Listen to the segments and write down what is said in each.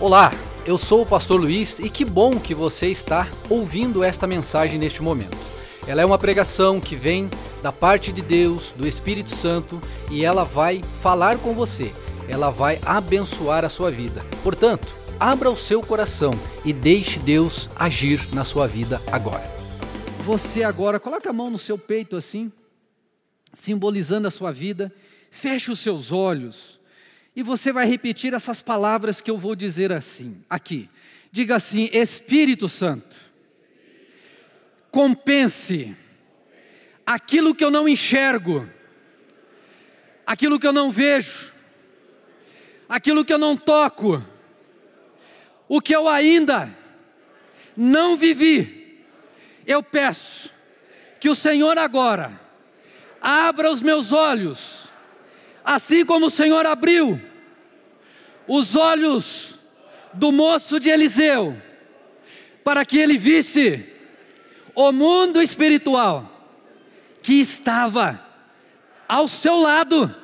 Olá, eu sou o pastor Luiz e que bom que você está ouvindo esta mensagem neste momento. Ela é uma pregação que vem da parte de Deus, do Espírito Santo, e ela vai falar com você. Ela vai abençoar a sua vida. Portanto, abra o seu coração e deixe Deus agir na sua vida agora. Você agora coloca a mão no seu peito assim, simbolizando a sua vida. Feche os seus olhos. E você vai repetir essas palavras que eu vou dizer assim, aqui. Diga assim: Espírito Santo, compense aquilo que eu não enxergo, aquilo que eu não vejo, aquilo que eu não toco, o que eu ainda não vivi. Eu peço que o Senhor agora abra os meus olhos, assim como o Senhor abriu os olhos do moço de Eliseu, para que ele visse o mundo espiritual que estava ao seu lado,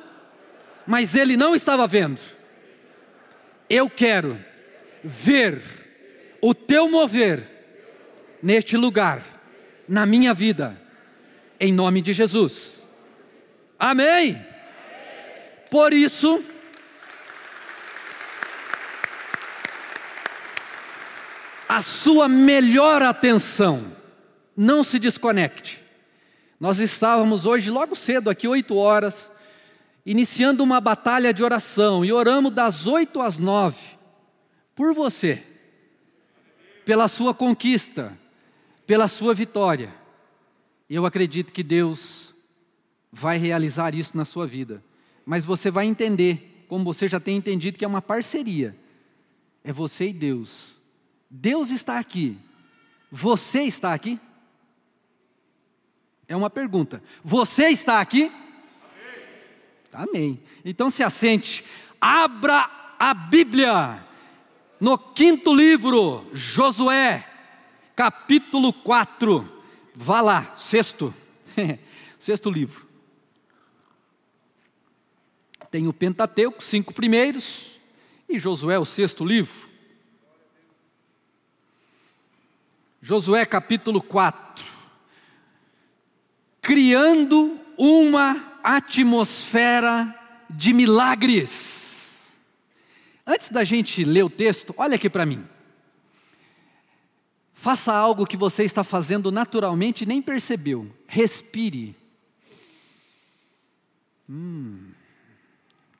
mas ele não estava vendo. Eu quero ver o teu mover neste lugar, na minha vida, em nome de Jesus. Amém. Por isso, a sua melhor atenção. Não se desconecte. Nós estávamos hoje, logo cedo, aqui, oito horas, iniciando uma batalha de oração, e oramos das oito às nove, por você, pela sua conquista, pela sua vitória. Eu acredito que Deus vai realizar isso na sua vida. Mas você vai entender, como você já tem entendido, que é uma parceria. É você e Deus Deus está aqui, você está aqui? É uma pergunta. Você está aqui? Amém. Amém. Então se assente, abra a Bíblia no quinto livro, Josué, capítulo 4. Vá lá, sexto, sexto livro. Tem o Pentateuco, cinco primeiros, e Josué, o sexto livro. Josué capítulo 4. Criando uma atmosfera de milagres. Antes da gente ler o texto, olha aqui para mim. Faça algo que você está fazendo naturalmente e nem percebeu. Respire. Hum.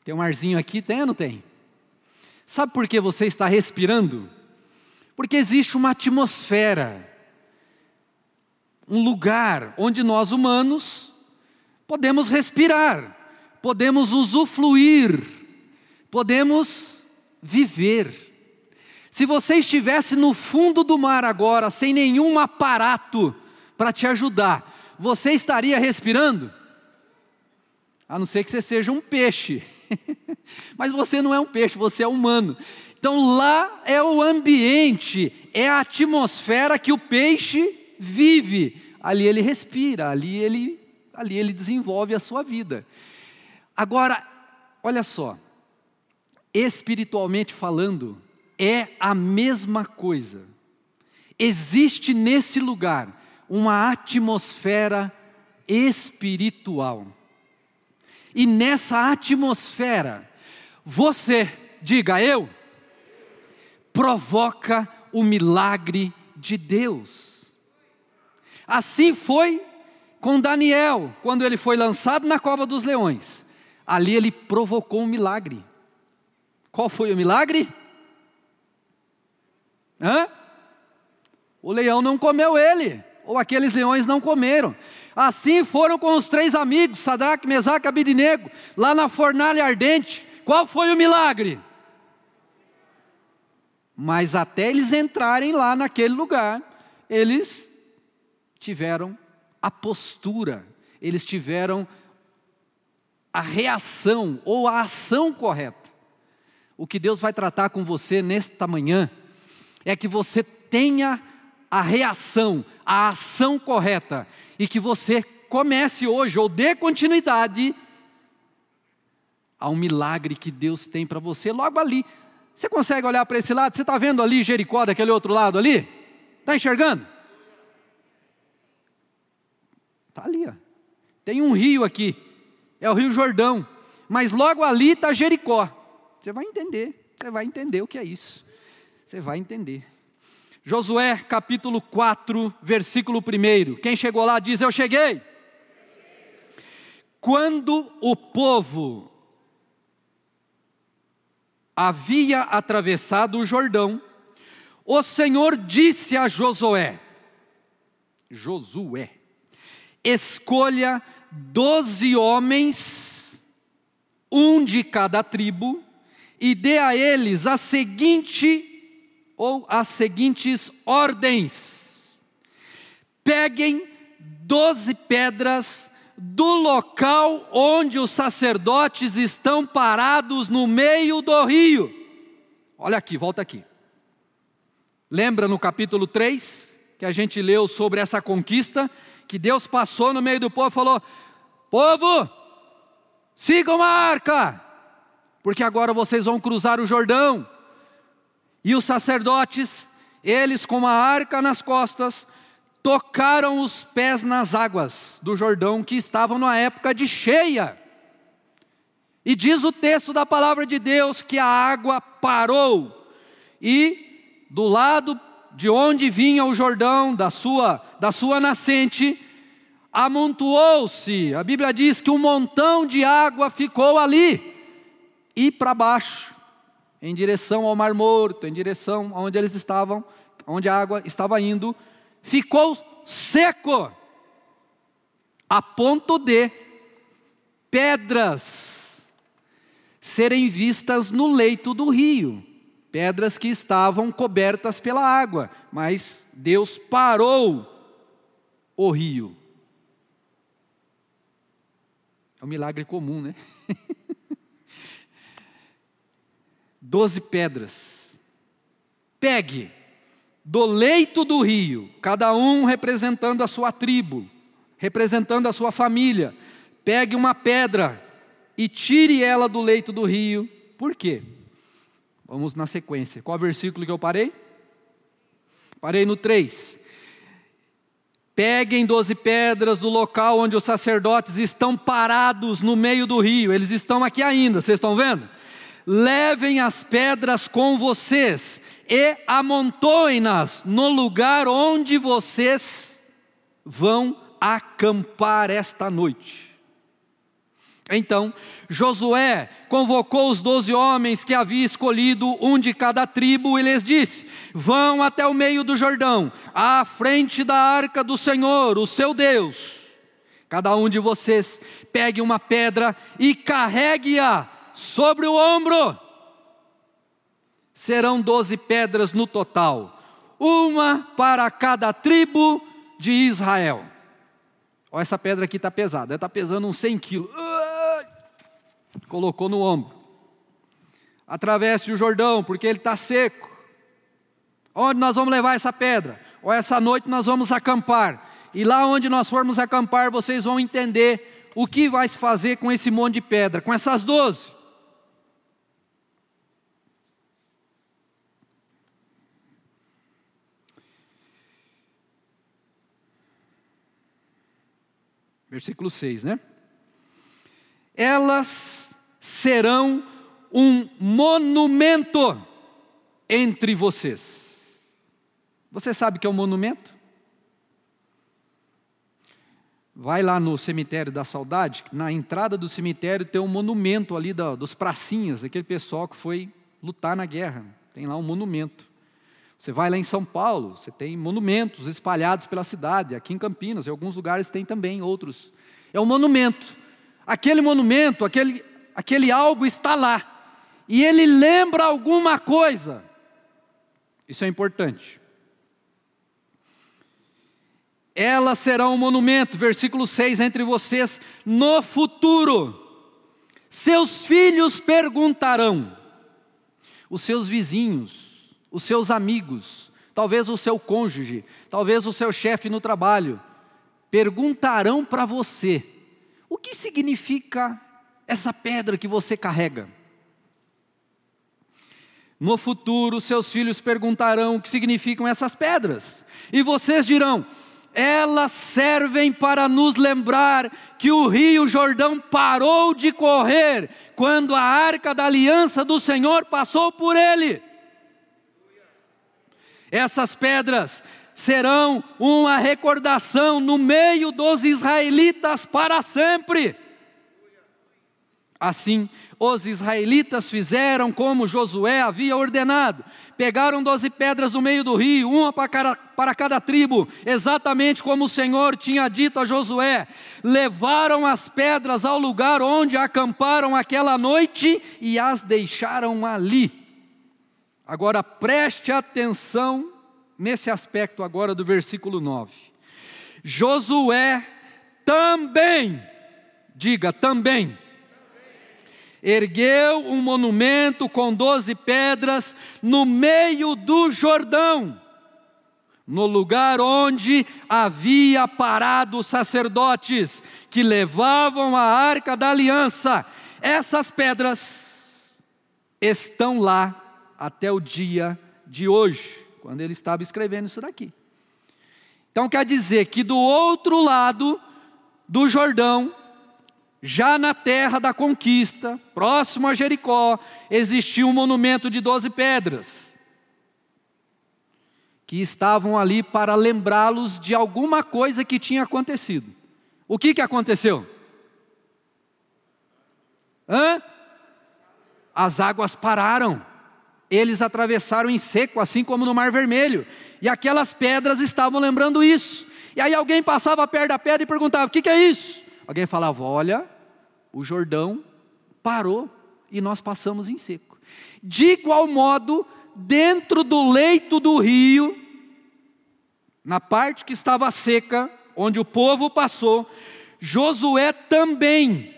Tem um arzinho aqui, tem ou não tem? Sabe por que você está respirando? Porque existe uma atmosfera, um lugar onde nós humanos podemos respirar, podemos usufruir, podemos viver. Se você estivesse no fundo do mar agora, sem nenhum aparato para te ajudar, você estaria respirando? A não ser que você seja um peixe. Mas você não é um peixe, você é humano. Então lá é o ambiente, é a atmosfera que o peixe vive. Ali ele respira, ali ele, ali ele desenvolve a sua vida. Agora, olha só, espiritualmente falando, é a mesma coisa. Existe nesse lugar uma atmosfera espiritual. E nessa atmosfera, você, diga eu, provoca o milagre de Deus. Assim foi com Daniel, quando ele foi lançado na cova dos leões. Ali ele provocou um milagre. Qual foi o milagre? Hã? O leão não comeu ele, ou aqueles leões não comeram. Assim foram com os três amigos, Sadraque, Mesaque e Abidinego, lá na fornalha ardente. Qual foi o milagre? Mas até eles entrarem lá naquele lugar, eles tiveram a postura, eles tiveram a reação ou a ação correta. O que Deus vai tratar com você nesta manhã é que você tenha a reação, a ação correta e que você comece hoje ou dê continuidade a um milagre que Deus tem para você logo ali, Você consegue olhar para esse lado? Você está vendo ali Jericó, daquele outro lado ali? Está enxergando? Está ali, ó. Tem um rio aqui, é o Rio Jordão, mas logo ali está Jericó. Você vai entender, você vai entender o que é isso. Você vai entender. Josué capítulo 4, versículo 1. Quem chegou lá diz: Eu cheguei. Quando o povo havia atravessado o Jordão, o Senhor disse a Josué: Josué, escolha doze homens, um de cada tribo, e dê a eles a seguinte ou as seguintes ordens: peguem doze pedras do local onde os sacerdotes estão parados no meio do rio. Olha aqui, volta aqui. Lembra no capítulo 3 que a gente leu sobre essa conquista? Que Deus passou no meio do povo e falou: Povo, sigam a arca, porque agora vocês vão cruzar o Jordão. E os sacerdotes, eles com a arca nas costas, tocaram os pés nas águas do Jordão que estavam na época de cheia. E diz o texto da palavra de Deus que a água parou e do lado de onde vinha o Jordão, da sua, da sua nascente, amontoou-se. A Bíblia diz que um montão de água ficou ali e para baixo, em direção ao Mar Morto, em direção aonde eles estavam, onde a água estava indo ficou seco, a ponto de pedras serem vistas no leito do rio, pedras que estavam cobertas pela água, mas Deus parou o rio. É um milagre comum, né? Doze pedras. Pegue do leito do rio, cada um representando a sua tribo, representando a sua família, pegue uma pedra e tire ela do leito do rio. Por quê? Vamos na sequência. Qual versículo que eu parei? Parei no 3. Peguem doze pedras do local onde os sacerdotes estão parados no meio do rio. Eles estão aqui ainda, vocês estão vendo? Levem as pedras com vocês e amontoem-nas no lugar onde vocês vão acampar esta noite. Então, Josué convocou os doze homens que havia escolhido, um de cada tribo, e lhes disse: Vão até o meio do Jordão, à frente da arca do Senhor, o seu Deus. Cada um de vocês pegue uma pedra e carregue-a sobre o ombro serão doze pedras no total, uma para cada tribo de Israel. Olha, essa pedra aqui está pesada, ela está pesando uns 100 quilos. Colocou no ombro. Atravesse o Jordão, porque ele está seco. Onde nós vamos levar essa pedra? Ou essa noite nós vamos acampar. E lá onde nós formos acampar, vocês vão entender o que vai se fazer com esse monte de pedra, com essas doze. Versículo 6, né? Elas serão um monumento entre vocês. Você sabe o que é um monumento? Vai lá no cemitério da saudade, na entrada do cemitério tem um monumento ali dos pracinhas, aquele pessoal que foi lutar na guerra. Tem lá um monumento. Você vai lá em São Paulo, você tem monumentos espalhados pela cidade, aqui em Campinas, em alguns lugares tem também outros. É um monumento. Aquele monumento, aquele, aquele algo está lá. E ele lembra alguma coisa. Isso é importante. Elas serão um monumento, versículo 6, entre vocês no futuro. Seus filhos perguntarão, os seus vizinhos, os seus amigos, talvez o seu cônjuge, talvez o seu chefe no trabalho, perguntarão para você: o que significa essa pedra que você carrega? No futuro, seus filhos perguntarão o que significam essas pedras, e vocês dirão: elas servem para nos lembrar que o rio Jordão parou de correr quando a arca da aliança do Senhor passou por ele. Essas pedras serão uma recordação no meio dos israelitas para sempre. Assim, os israelitas fizeram como Josué havia ordenado. Pegaram doze pedras no meio do rio, uma para cada, para cada tribo, exatamente como o Senhor tinha dito a Josué. Levaram as pedras ao lugar onde acamparam aquela noite e as deixaram ali. Agora preste atenção nesse aspecto agora do versículo 9. Josué também, diga também ergueu um monumento com doze pedras no meio do Jordão, no lugar onde havia parado os sacerdotes que levavam a arca da aliança. Essas pedras estão lá até o dia de hoje, quando ele estava escrevendo isso daqui. Então quer dizer que do outro lado do Jordão, já na terra da conquista, próximo a Jericó, existia um monumento de doze pedras, que estavam ali para lembrá-los de alguma coisa que tinha acontecido. O que, que aconteceu? Hã? As águas pararam, eles atravessaram em seco, assim como no Mar Vermelho, e aquelas pedras estavam lembrando isso. E aí alguém passava perto da pedra e perguntava: o que, que é isso? Alguém falava: olha, o Jordão parou e nós passamos em seco. De igual modo, dentro do leito do rio, na parte que estava seca, onde o povo passou, Josué também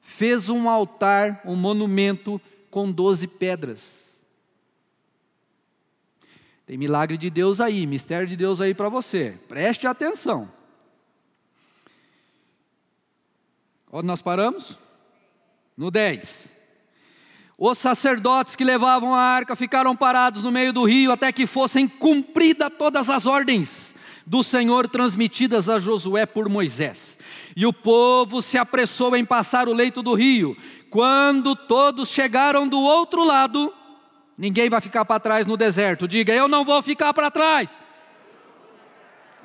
fez um altar, um monumento com doze pedras. Tem milagre de Deus aí, mistério de Deus aí para você. Preste atenção. Onde nós paramos? No 10. Os sacerdotes que levavam a arca ficaram parados no meio do rio até que fossem cumpridas todas as ordens do Senhor transmitidas a Josué por Moisés. E o povo se apressou em passar o leito do rio. Quando todos chegaram do outro lado, ninguém vai ficar para trás no deserto. Diga, eu não vou ficar para trás.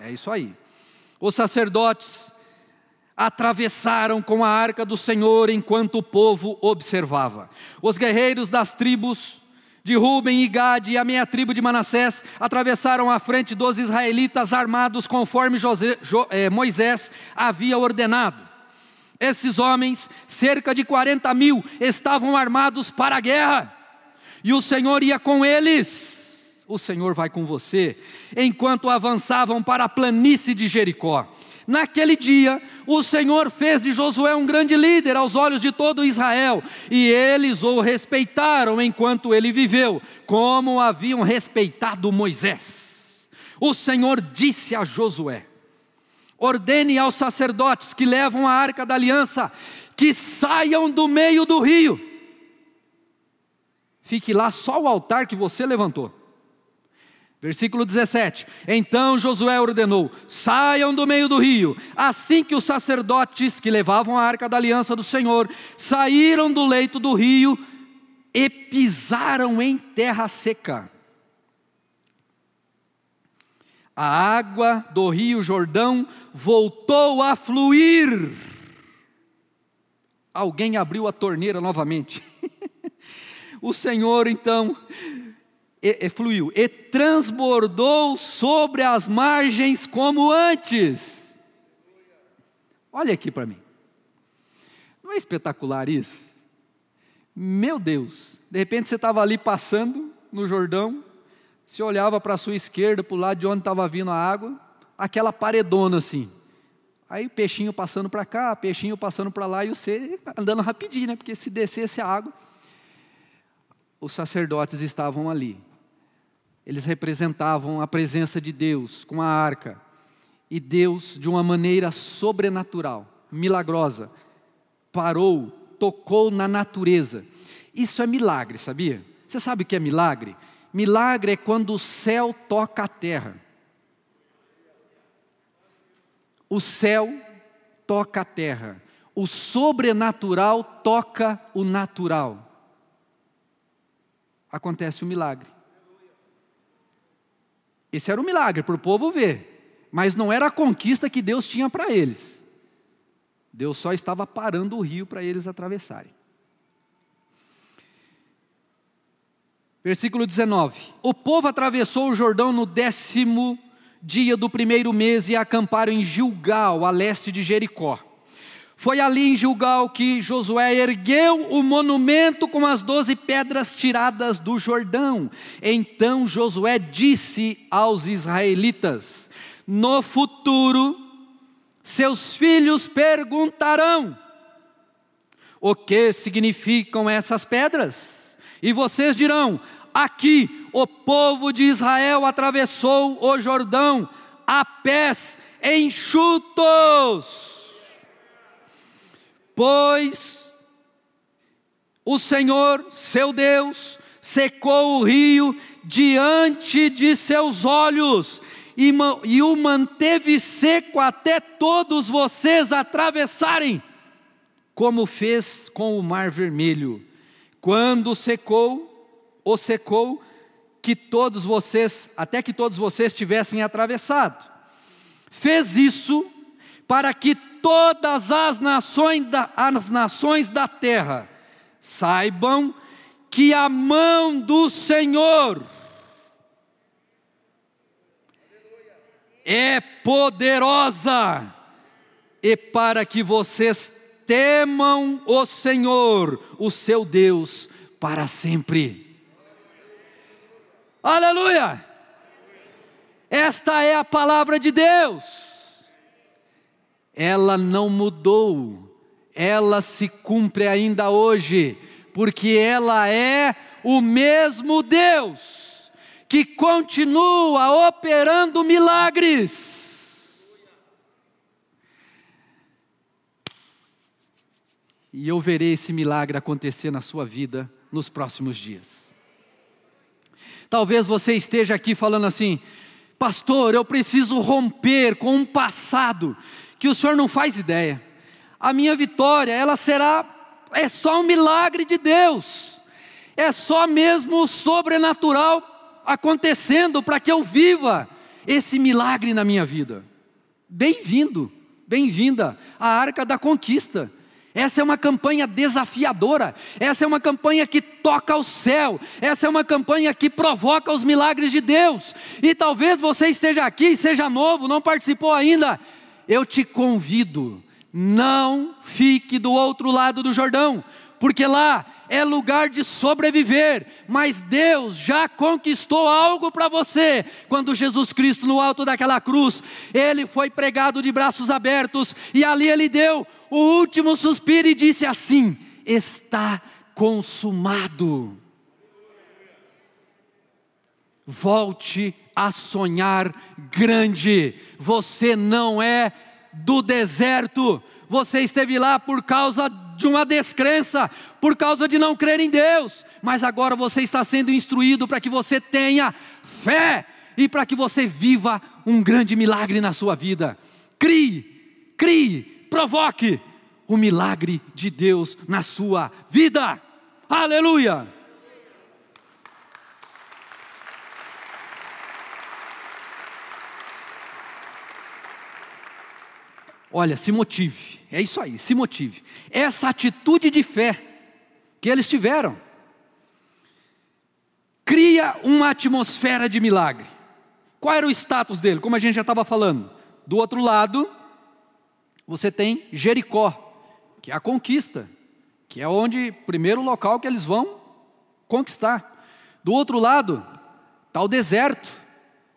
É isso aí. Os sacerdotes atravessaram com a arca do Senhor enquanto o povo observava. Os guerreiros das tribos de Ruben e Gade e a meia tribo de Manassés atravessaram a frente dos israelitas armados conforme José, jo, eh, Moisés havia ordenado. Esses homens, cerca de 40 mil, estavam armados para a guerra, e o Senhor ia com eles. O Senhor vai com você, enquanto avançavam para a planície de Jericó. Naquele dia, o Senhor fez de Josué um grande líder aos olhos de todo Israel, e eles o respeitaram enquanto ele viveu, como haviam respeitado Moisés. O Senhor disse a Josué: Ordene aos sacerdotes que levam a arca da aliança que saiam do meio do rio. Fique lá só o altar que você levantou. Versículo 17: Então Josué ordenou: saiam do meio do rio. Assim que os sacerdotes que levavam a arca da aliança do Senhor saíram do leito do rio e pisaram em terra seca. A água do rio Jordão voltou a fluir. Alguém abriu a torneira novamente. O Senhor então e, e fluiu, e transbordou sobre as margens como antes. Olha aqui para mim. Não é espetacular isso? Meu Deus, de repente você estava ali passando no Jordão, você olhava para a sua esquerda, para o lado de onde estava vindo a água, aquela paredona assim. Aí peixinho passando para cá, peixinho passando para lá, e você andando rapidinho, né? Porque se descesse a água, os sacerdotes estavam ali. Eles representavam a presença de Deus com a arca. E Deus, de uma maneira sobrenatural, milagrosa, parou, tocou na natureza. Isso é milagre, sabia? Você sabe o que é milagre? Milagre é quando o céu toca a terra. O céu toca a terra. O sobrenatural toca o natural. Acontece o um milagre. Esse era o milagre para o povo ver, mas não era a conquista que Deus tinha para eles. Deus só estava parando o rio para eles atravessarem. Versículo 19: O povo atravessou o Jordão no décimo dia do primeiro mês e acamparam em Gilgal, a leste de Jericó. Foi ali em Gilgal que Josué ergueu o monumento com as doze pedras tiradas do Jordão. Então Josué disse aos israelitas: No futuro, seus filhos perguntarão: O que significam essas pedras? E vocês dirão: Aqui o povo de Israel atravessou o Jordão a pés enxutos. Pois o Senhor, seu Deus, secou o rio diante de seus olhos e, e o manteve seco até todos vocês atravessarem, como fez com o mar vermelho. Quando secou, o secou, que todos vocês, até que todos vocês tivessem atravessado. Fez isso para que todas as nações da, as nações da terra saibam que a mão do Senhor é poderosa e para que vocês temam o Senhor, o seu Deus, para sempre. Aleluia! Esta é a palavra de Deus. Ela não mudou, ela se cumpre ainda hoje, porque ela é o mesmo Deus que continua operando milagres. E eu verei esse milagre acontecer na sua vida nos próximos dias. Talvez você esteja aqui falando assim, pastor, eu preciso romper com um passado que o senhor não faz ideia. A minha vitória, ela será, é só um milagre de Deus, é só mesmo o sobrenatural acontecendo para que eu viva esse milagre na minha vida. Bem-vindo, bem-vinda à arca da conquista. Essa é uma campanha desafiadora, essa é uma campanha que toca o céu, essa é uma campanha que provoca os milagres de Deus. E talvez você esteja aqui, seja novo, não participou ainda. Eu te convido, não fique do outro lado do Jordão, porque lá é lugar de sobreviver, mas Deus já conquistou algo para você. Quando Jesus Cristo, no alto daquela cruz, ele foi pregado de braços abertos, e ali ele deu o último suspiro e disse assim: Está consumado. Volte a sonhar grande. Você não é do deserto. Você esteve lá por causa de uma descrença, por causa de não crer em Deus. Mas agora você está sendo instruído para que você tenha fé e para que você viva um grande milagre na sua vida. Crie, crie, provoque o milagre de Deus na sua vida. Aleluia! Olha, se motive, é isso aí, se motive. Essa atitude de fé que eles tiveram cria uma atmosfera de milagre. Qual era o status dele? Como a gente já estava falando, do outro lado, você tem Jericó, que é a conquista, que é onde primeiro local que eles vão conquistar. Do outro lado está o deserto,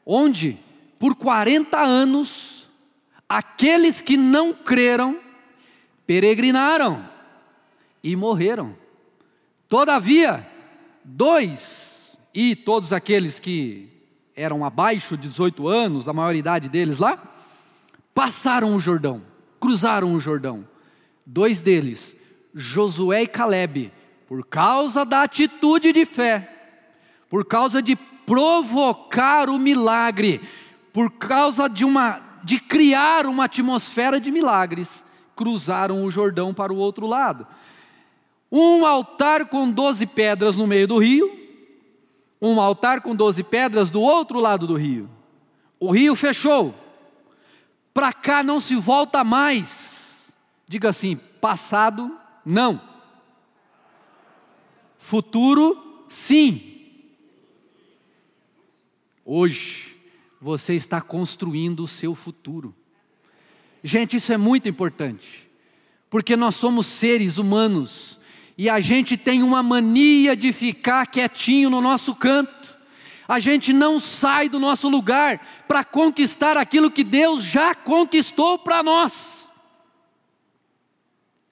onde por 40 anos aqueles que não creram peregrinaram e morreram. Todavia, dois e todos aqueles que eram abaixo de 18 anos, da maioridade deles lá, passaram o Jordão cruzaram o Jordão. Dois deles, Josué e Caleb, por causa da atitude de fé, por causa de provocar o milagre, por causa de uma de criar uma atmosfera de milagres, cruzaram o Jordão para o outro lado. Um altar com doze pedras no meio do rio, um altar com doze pedras do outro lado do rio. O rio fechou, para cá não se volta mais. Diga assim: passado, não. Futuro, sim. Hoje, você está construindo o seu futuro. Gente, isso é muito importante, porque nós somos seres humanos e a gente tem uma mania de ficar quietinho no nosso canto, a gente não sai do nosso lugar para conquistar aquilo que Deus já conquistou para nós.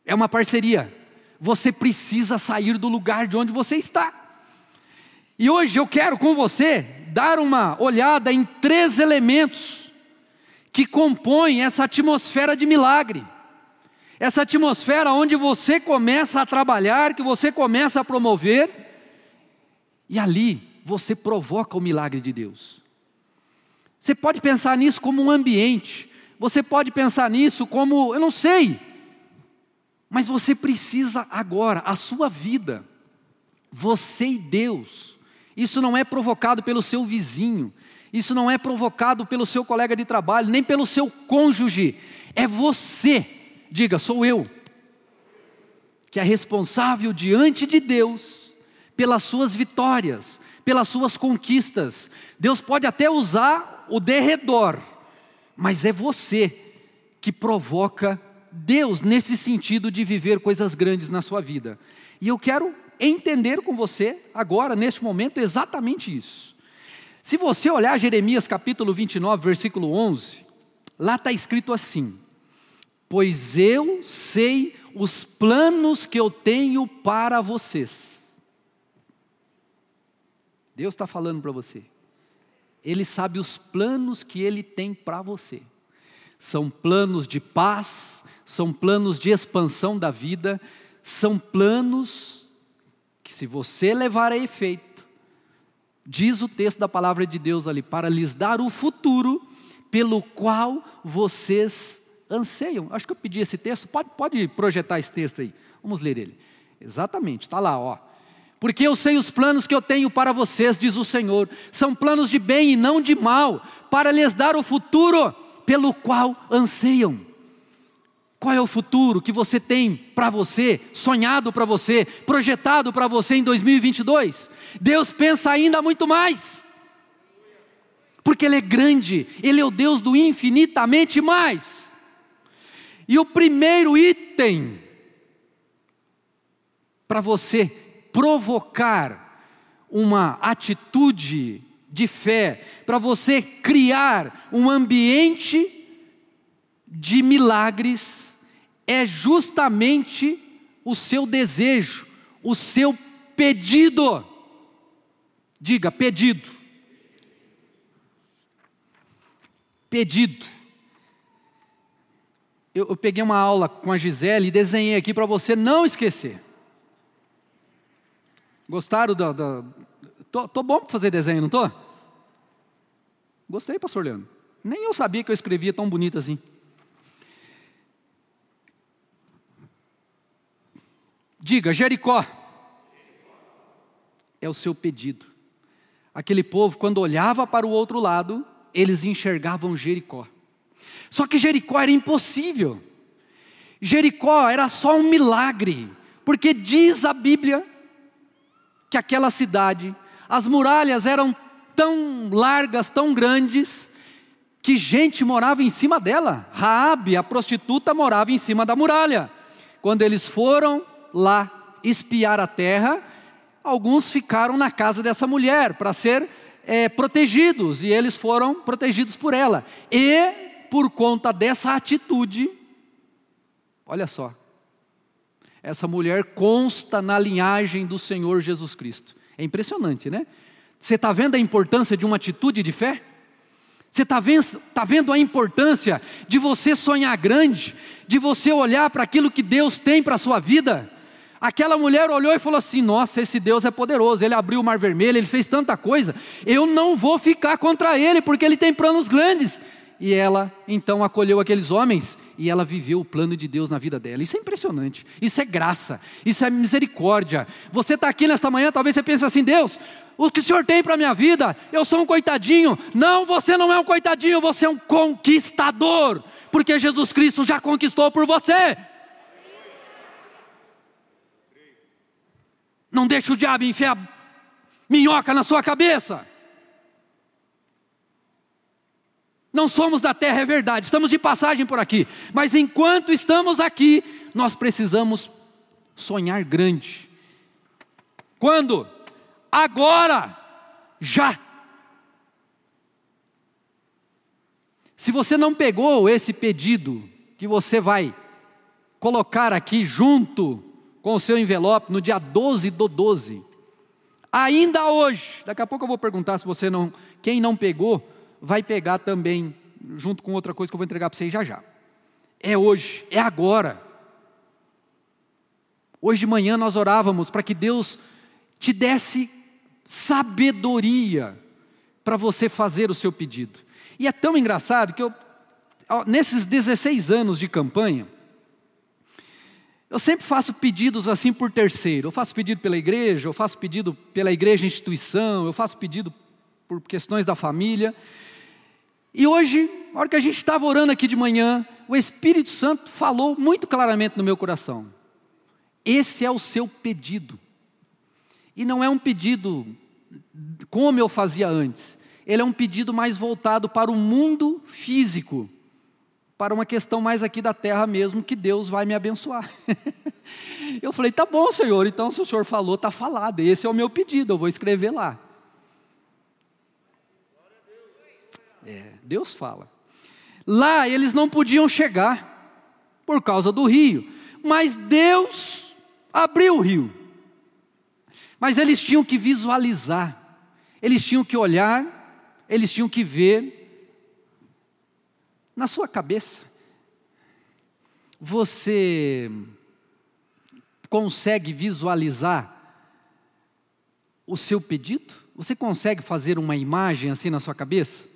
É uma parceria, você precisa sair do lugar de onde você está. E hoje eu quero com você dar uma olhada em três elementos que compõem essa atmosfera de milagre. Essa atmosfera onde você começa a trabalhar, que você começa a promover, e ali você provoca o milagre de Deus. Você pode pensar nisso como um ambiente, você pode pensar nisso como, eu não sei, mas você precisa agora, a sua vida, você e Deus, isso não é provocado pelo seu vizinho, isso não é provocado pelo seu colega de trabalho, nem pelo seu cônjuge, é você, diga, sou eu, que é responsável diante de Deus pelas suas vitórias, pelas suas conquistas. Deus pode até usar o derredor, mas é você que provoca Deus nesse sentido de viver coisas grandes na sua vida. E eu quero entender com você, agora, neste momento, exatamente isso. Se você olhar Jeremias capítulo 29, versículo 11, lá está escrito assim: Pois eu sei os planos que eu tenho para vocês. Deus está falando para você. Ele sabe os planos que Ele tem para você. São planos de paz, são planos de expansão da vida, são planos que se você levar a efeito, diz o texto da palavra de Deus ali, para lhes dar o futuro pelo qual vocês anseiam. Acho que eu pedi esse texto, pode, pode projetar esse texto aí, vamos ler ele. Exatamente, está lá, ó. Porque eu sei os planos que eu tenho para vocês, diz o Senhor, são planos de bem e não de mal, para lhes dar o futuro pelo qual anseiam. Qual é o futuro que você tem para você, sonhado para você, projetado para você em 2022? Deus pensa ainda muito mais. Porque Ele é grande, Ele é o Deus do infinitamente mais. E o primeiro item para você provocar uma atitude de fé, para você criar um ambiente de milagres, é justamente o seu desejo, o seu pedido. Diga, pedido. Pedido. Eu, eu peguei uma aula com a Gisele e desenhei aqui para você não esquecer. Gostaram da. da... Tô, tô bom para fazer desenho, não tô? Gostei, pastor Leandro. Nem eu sabia que eu escrevia tão bonito assim. Diga, Jericó. É o seu pedido. Aquele povo, quando olhava para o outro lado, eles enxergavam Jericó. Só que Jericó era impossível. Jericó era só um milagre, porque diz a Bíblia que aquela cidade, as muralhas eram tão largas, tão grandes, que gente morava em cima dela. Raabe, a prostituta, morava em cima da muralha. Quando eles foram lá espiar a terra, alguns ficaram na casa dessa mulher para ser é, protegidos, e eles foram protegidos por ela. E, por conta dessa atitude, olha só, essa mulher consta na linhagem do Senhor Jesus Cristo. É impressionante, né? Você está vendo a importância de uma atitude de fé? Você está vendo, tá vendo a importância de você sonhar grande, de você olhar para aquilo que Deus tem para a sua vida? Aquela mulher olhou e falou assim: Nossa, esse Deus é poderoso, ele abriu o mar vermelho, ele fez tanta coisa, eu não vou ficar contra ele, porque ele tem planos grandes. E ela então acolheu aqueles homens e ela viveu o plano de Deus na vida dela. Isso é impressionante, isso é graça, isso é misericórdia. Você está aqui nesta manhã, talvez você pense assim: Deus, o que o Senhor tem para a minha vida? Eu sou um coitadinho. Não, você não é um coitadinho, você é um conquistador, porque Jesus Cristo já conquistou por você. Não deixe o diabo enfiar minhoca na sua cabeça. Não somos da terra, é verdade, estamos de passagem por aqui, mas enquanto estamos aqui, nós precisamos sonhar grande. Quando? Agora, já. Se você não pegou esse pedido que você vai colocar aqui junto com o seu envelope no dia 12 do 12. Ainda hoje, daqui a pouco eu vou perguntar se você não, quem não pegou, vai pegar também, junto com outra coisa que eu vou entregar para vocês já já. É hoje, é agora. Hoje de manhã nós orávamos para que Deus te desse sabedoria para você fazer o seu pedido. E é tão engraçado que eu, nesses 16 anos de campanha, eu sempre faço pedidos assim por terceiro. Eu faço pedido pela igreja, eu faço pedido pela igreja instituição, eu faço pedido por questões da família. E hoje, na hora que a gente estava orando aqui de manhã, o Espírito Santo falou muito claramente no meu coração. Esse é o seu pedido. E não é um pedido como eu fazia antes. Ele é um pedido mais voltado para o mundo físico para uma questão mais aqui da terra mesmo, que Deus vai me abençoar. eu falei, tá bom, Senhor, então se o Senhor falou, está falado, esse é o meu pedido, eu vou escrever lá. É, Deus fala. Lá eles não podiam chegar, por causa do rio, mas Deus abriu o rio. Mas eles tinham que visualizar, eles tinham que olhar, eles tinham que ver, na sua cabeça, você consegue visualizar o seu pedido? Você consegue fazer uma imagem assim na sua cabeça?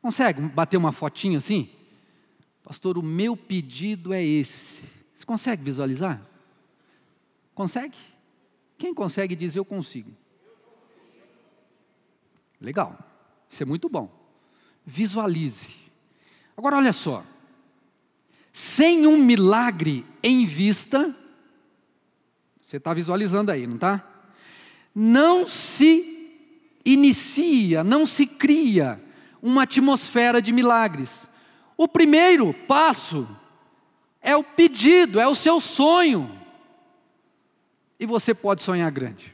Consegue bater uma fotinha assim? Pastor, o meu pedido é esse. Você consegue visualizar? Consegue? Quem consegue diz eu consigo? Legal, isso é muito bom. Visualize. Agora olha só, sem um milagre em vista, você está visualizando aí, não está? Não se inicia, não se cria uma atmosfera de milagres. O primeiro passo é o pedido, é o seu sonho. E você pode sonhar grande.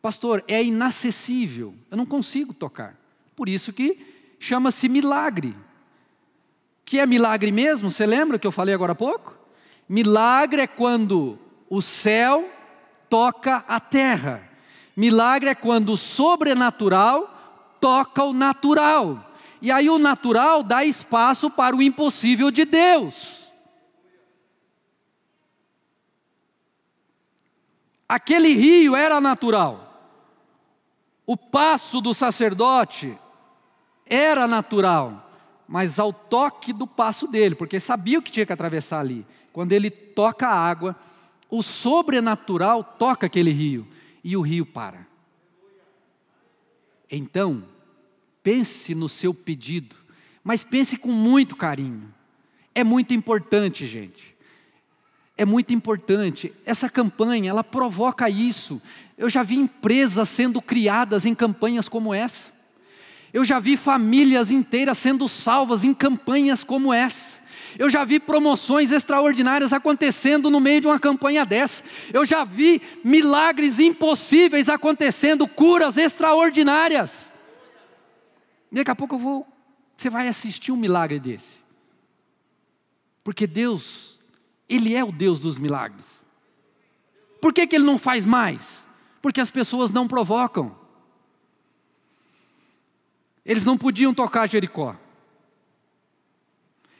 Pastor, é inacessível, eu não consigo tocar. Por isso que chama-se milagre. Que é milagre mesmo? Você lembra que eu falei agora há pouco? Milagre é quando o céu toca a terra. Milagre é quando o sobrenatural toca o natural. E aí o natural dá espaço para o impossível de Deus. Aquele rio era natural. O passo do sacerdote era natural, mas ao toque do passo dele, porque sabia o que tinha que atravessar ali. Quando ele toca a água, o sobrenatural toca aquele rio e o rio para. Então, pense no seu pedido, mas pense com muito carinho. É muito importante, gente. É muito importante. Essa campanha, ela provoca isso. Eu já vi empresas sendo criadas em campanhas como essa. Eu já vi famílias inteiras sendo salvas em campanhas como essa. Eu já vi promoções extraordinárias acontecendo no meio de uma campanha dessa. Eu já vi milagres impossíveis acontecendo, curas extraordinárias. Daqui a pouco eu vou, você vai assistir um milagre desse. Porque Deus, Ele é o Deus dos milagres. Por que, que Ele não faz mais? Porque as pessoas não provocam. Eles não podiam tocar Jericó.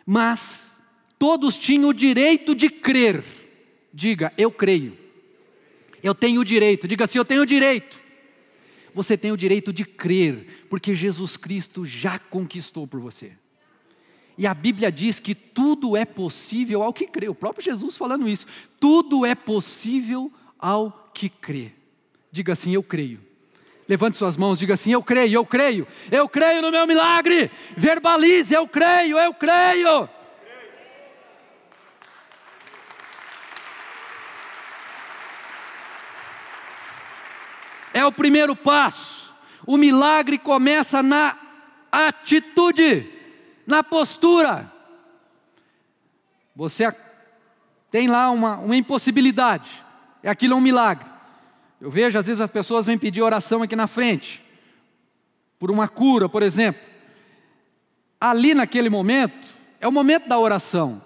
Mas todos tinham o direito de crer Diga, eu creio. Eu tenho o direito. Diga assim, eu tenho o direito. Você tem o direito de crer, porque Jesus Cristo já conquistou por você. E a Bíblia diz que tudo é possível ao que crê. O próprio Jesus falando isso. Tudo é possível ao que crê. Diga assim: Eu creio. Levante suas mãos, diga assim: Eu creio, eu creio, eu creio no meu milagre. Verbalize: Eu creio, eu creio. É o primeiro passo. O milagre começa na atitude na postura. Você tem lá uma, uma impossibilidade, aquilo é um milagre. Eu vejo às vezes as pessoas vêm pedir oração aqui na frente, por uma cura, por exemplo. Ali naquele momento, é o momento da oração,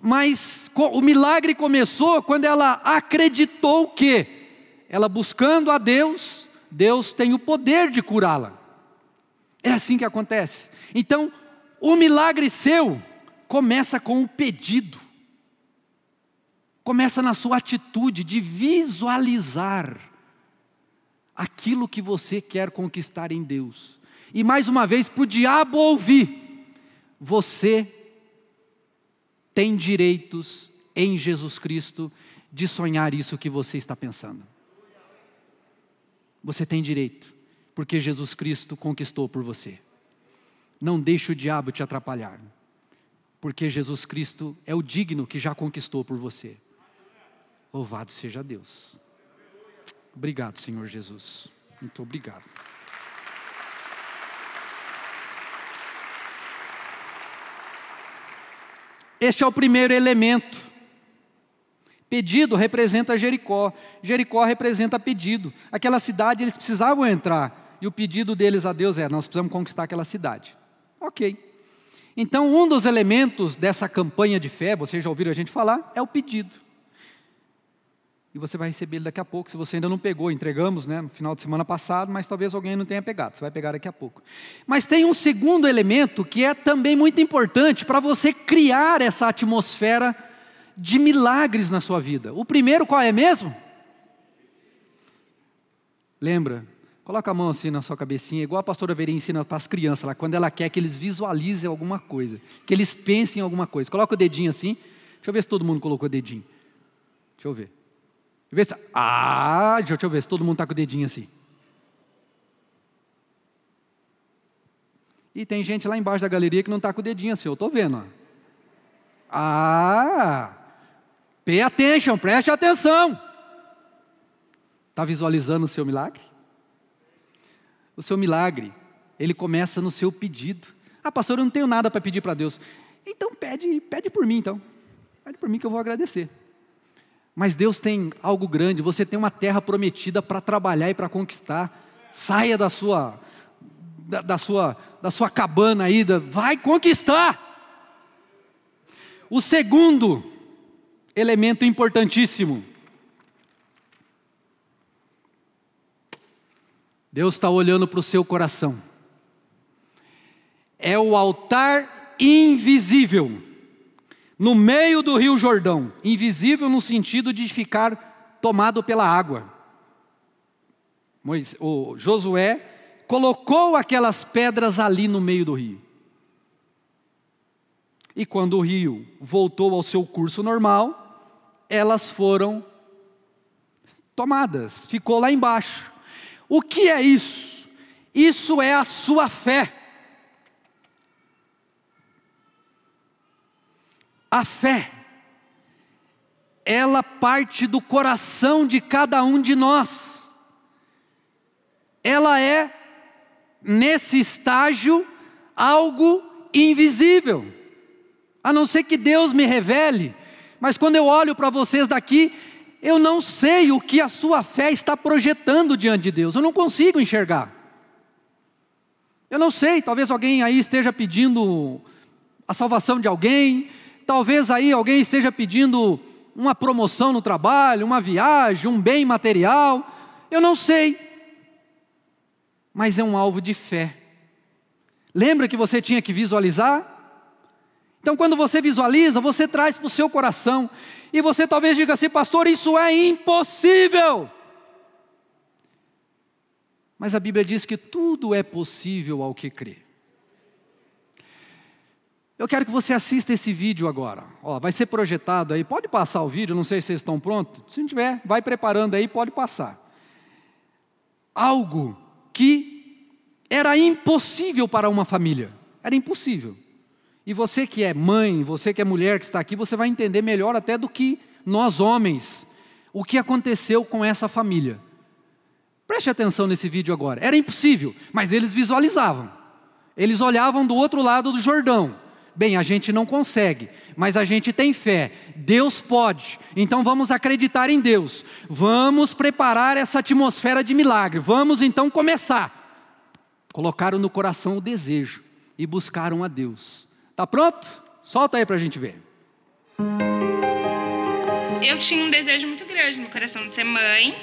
mas o milagre começou quando ela acreditou que, ela buscando a Deus, Deus tem o poder de curá-la. É assim que acontece. Então, o milagre seu começa com um pedido, começa na sua atitude de visualizar aquilo que você quer conquistar em Deus. E mais uma vez, para o diabo ouvir, você tem direitos em Jesus Cristo de sonhar isso que você está pensando. Você tem direito, porque Jesus Cristo conquistou por você. Não deixe o diabo te atrapalhar, porque Jesus Cristo é o digno que já conquistou por você. Louvado seja Deus. Obrigado, Senhor Jesus. Muito obrigado. Este é o primeiro elemento. Pedido representa Jericó. Jericó representa pedido. Aquela cidade eles precisavam entrar. E o pedido deles a Deus é: nós precisamos conquistar aquela cidade. Ok. Então, um dos elementos dessa campanha de fé, vocês já ouviram a gente falar, é o pedido. E você vai receber ele daqui a pouco, se você ainda não pegou, entregamos né, no final de semana passado, mas talvez alguém não tenha pegado, você vai pegar daqui a pouco. Mas tem um segundo elemento que é também muito importante para você criar essa atmosfera de milagres na sua vida. O primeiro qual é mesmo? Lembra, Coloca a mão assim na sua cabecinha, igual a pastora Veri ensina para as crianças lá, quando ela quer que eles visualizem alguma coisa, que eles pensem em alguma coisa. Coloca o dedinho assim. Deixa eu ver se todo mundo colocou o dedinho. Deixa eu ver. Eu ver se, ah, deixa eu ver se todo mundo está com o dedinho assim. E tem gente lá embaixo da galeria que não está com o dedinho assim, eu estou vendo. Ó. Ah, pay attention, preste atenção. Está visualizando o seu milagre? o seu milagre, ele começa no seu pedido. Ah, pastor, eu não tenho nada para pedir para Deus. Então pede, pede por mim, então. Pede por mim que eu vou agradecer. Mas Deus tem algo grande, você tem uma terra prometida para trabalhar e para conquistar. Saia da sua da, da, sua da sua cabana aí, vai conquistar. O segundo elemento importantíssimo Deus está olhando para o seu coração. É o altar invisível, no meio do rio Jordão invisível no sentido de ficar tomado pela água. o Josué colocou aquelas pedras ali no meio do rio. E quando o rio voltou ao seu curso normal, elas foram tomadas, ficou lá embaixo. O que é isso? Isso é a sua fé. A fé, ela parte do coração de cada um de nós. Ela é, nesse estágio, algo invisível. A não ser que Deus me revele, mas quando eu olho para vocês daqui, eu não sei o que a sua fé está projetando diante de Deus, eu não consigo enxergar. Eu não sei, talvez alguém aí esteja pedindo a salvação de alguém, talvez aí alguém esteja pedindo uma promoção no trabalho, uma viagem, um bem material, eu não sei, mas é um alvo de fé. Lembra que você tinha que visualizar? Então, quando você visualiza, você traz para o seu coração, e você talvez diga assim, pastor, isso é impossível. Mas a Bíblia diz que tudo é possível ao que crê. Eu quero que você assista esse vídeo agora. Ó, vai ser projetado aí. Pode passar o vídeo, não sei se vocês estão prontos. Se não tiver, vai preparando aí, pode passar. Algo que era impossível para uma família. Era impossível. E você que é mãe, você que é mulher que está aqui, você vai entender melhor até do que nós homens o que aconteceu com essa família. Preste atenção nesse vídeo agora. Era impossível, mas eles visualizavam. Eles olhavam do outro lado do Jordão Bem, a gente não consegue, mas a gente tem fé. Deus pode. Então vamos acreditar em Deus. Vamos preparar essa atmosfera de milagre. Vamos então começar. Colocaram no coração o desejo e buscaram a Deus. Tá pronto? Solta aí para a gente ver. Eu tinha um desejo muito grande no coração de ser mãe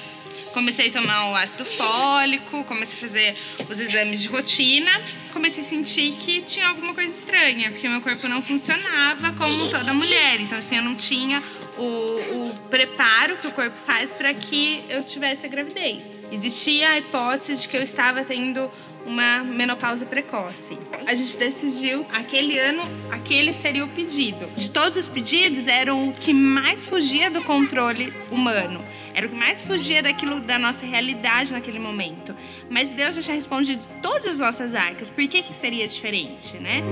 Comecei a tomar o ácido fólico, comecei a fazer os exames de rotina. Comecei a sentir que tinha alguma coisa estranha, porque meu corpo não funcionava como toda mulher. Então, assim, eu não tinha o, o preparo que o corpo faz para que eu tivesse a gravidez. Existia a hipótese de que eu estava tendo uma menopausa precoce. A gente decidiu, aquele ano, aquele seria o pedido. De todos os pedidos, era o que mais fugia do controle humano. Era o que mais fugia daquilo da nossa realidade naquele momento. Mas Deus já tinha respondido todas as nossas arcas. Por que, que seria diferente, né?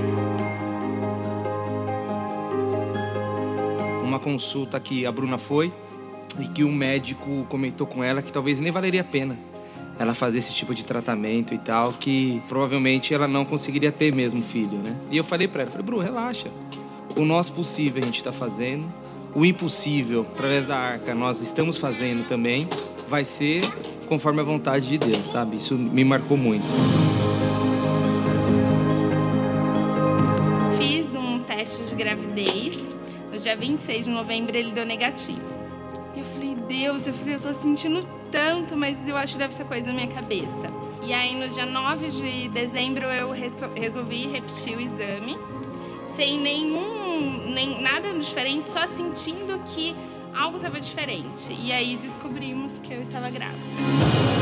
Uma consulta que a Bruna foi e que um médico comentou com ela que talvez nem valeria a pena ela fazer esse tipo de tratamento e tal, que provavelmente ela não conseguiria ter mesmo filho, né? E eu falei para ela, falei, Bru, relaxa. O nosso possível a gente está fazendo, o impossível, através da arca, nós estamos fazendo também, vai ser conforme a vontade de Deus, sabe? Isso me marcou muito. Dia 26 de novembro ele deu negativo. Eu falei, Deus, eu falei, eu tô sentindo tanto, mas eu acho que deve ser coisa da minha cabeça. E aí no dia 9 de dezembro eu resolvi repetir o exame, sem nenhum, nem nada diferente, só sentindo que algo estava diferente. E aí descobrimos que eu estava grávida.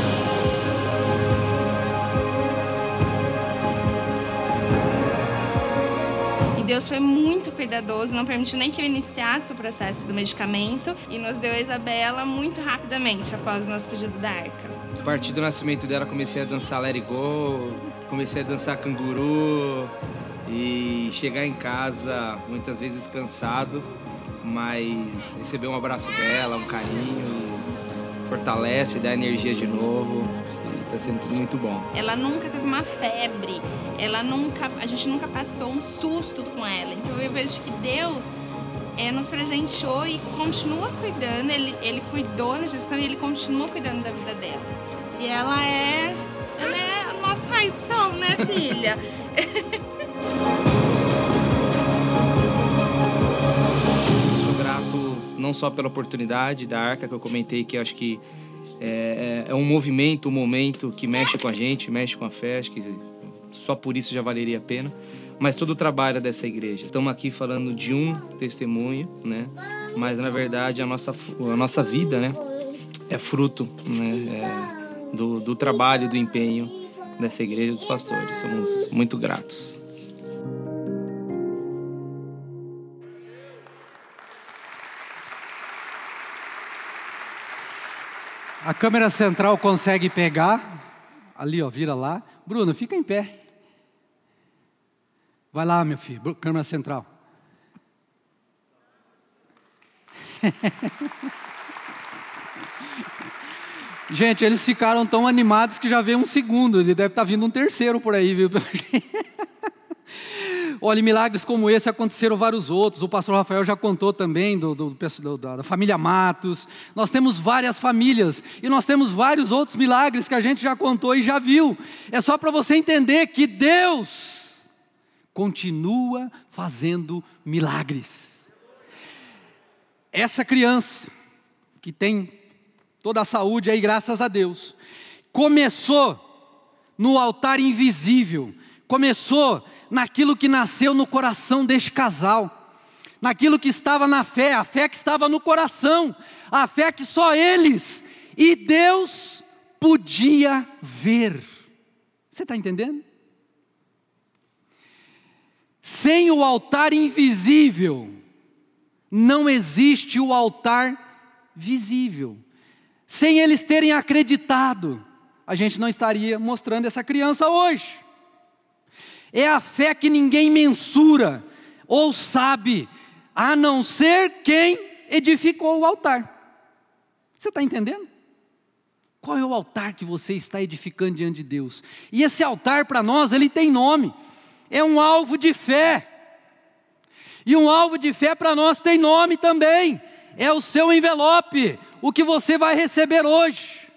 Deus foi muito cuidadoso, não permitiu nem que eu iniciasse o processo do medicamento e nos deu a Isabela muito rapidamente após o nosso pedido da arca. A partir do nascimento dela, comecei a dançar Let It Go, comecei a dançar canguru e chegar em casa muitas vezes cansado, mas receber um abraço dela, um carinho, fortalece, dá energia de novo. Tá sendo tudo muito bom. Ela nunca teve uma febre, ela nunca, a gente nunca passou um susto com ela. Então eu vejo que Deus é, nos presenteou e continua cuidando. Ele, ele cuidou na gestão e ele continua cuidando da vida dela. E ela é, ela é o nosso raio de sol, né, filha? Sou grato não só pela oportunidade da arca que eu comentei, que eu acho que é, é, é, um movimento, um momento que mexe com a gente, mexe com a fé, acho que só por isso já valeria a pena. Mas todo o trabalho dessa igreja. Estamos aqui falando de um testemunho, né? Mas na verdade a nossa, a nossa vida, né? É fruto né? É, do, do trabalho, do empenho dessa igreja dos pastores. Somos muito gratos. A câmera central consegue pegar. Ali, ó, vira lá. Bruno, fica em pé. Vai lá, meu filho, câmera central. Gente, eles ficaram tão animados que já veio um segundo. Ele deve estar tá vindo um terceiro por aí, viu? Olha, milagres como esse aconteceram vários outros. O pastor Rafael já contou também do, do, do, da família Matos. Nós temos várias famílias e nós temos vários outros milagres que a gente já contou e já viu. É só para você entender que Deus continua fazendo milagres. Essa criança que tem toda a saúde aí, graças a Deus, começou no altar invisível, começou naquilo que nasceu no coração deste casal, naquilo que estava na fé, a fé que estava no coração, a fé que só eles e Deus podia ver. Você está entendendo? Sem o altar invisível, não existe o altar visível. Sem eles terem acreditado, a gente não estaria mostrando essa criança hoje. É a fé que ninguém mensura ou sabe, a não ser quem edificou o altar. Você está entendendo? Qual é o altar que você está edificando diante de Deus? E esse altar para nós, ele tem nome é um alvo de fé. E um alvo de fé para nós tem nome também. É o seu envelope, o que você vai receber hoje.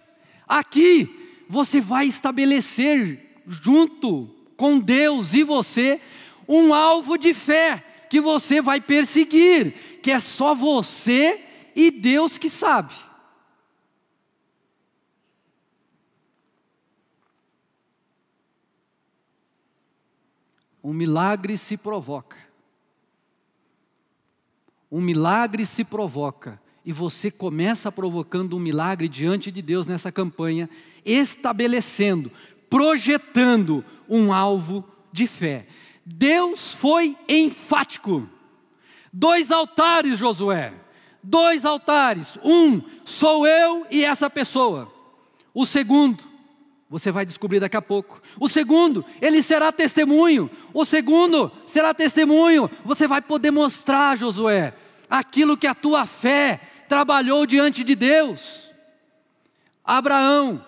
Aqui você vai estabelecer junto com Deus e você um alvo de fé que você vai perseguir, que é só você e Deus que sabe. Um milagre se provoca. Um milagre se provoca. E você começa provocando um milagre diante de Deus nessa campanha, estabelecendo, projetando um alvo de fé. Deus foi enfático. Dois altares, Josué. Dois altares. Um, sou eu e essa pessoa. O segundo, você vai descobrir daqui a pouco. O segundo, ele será testemunho. O segundo será testemunho. Você vai poder mostrar, Josué, aquilo que a tua fé trabalhou diante de Deus. Abraão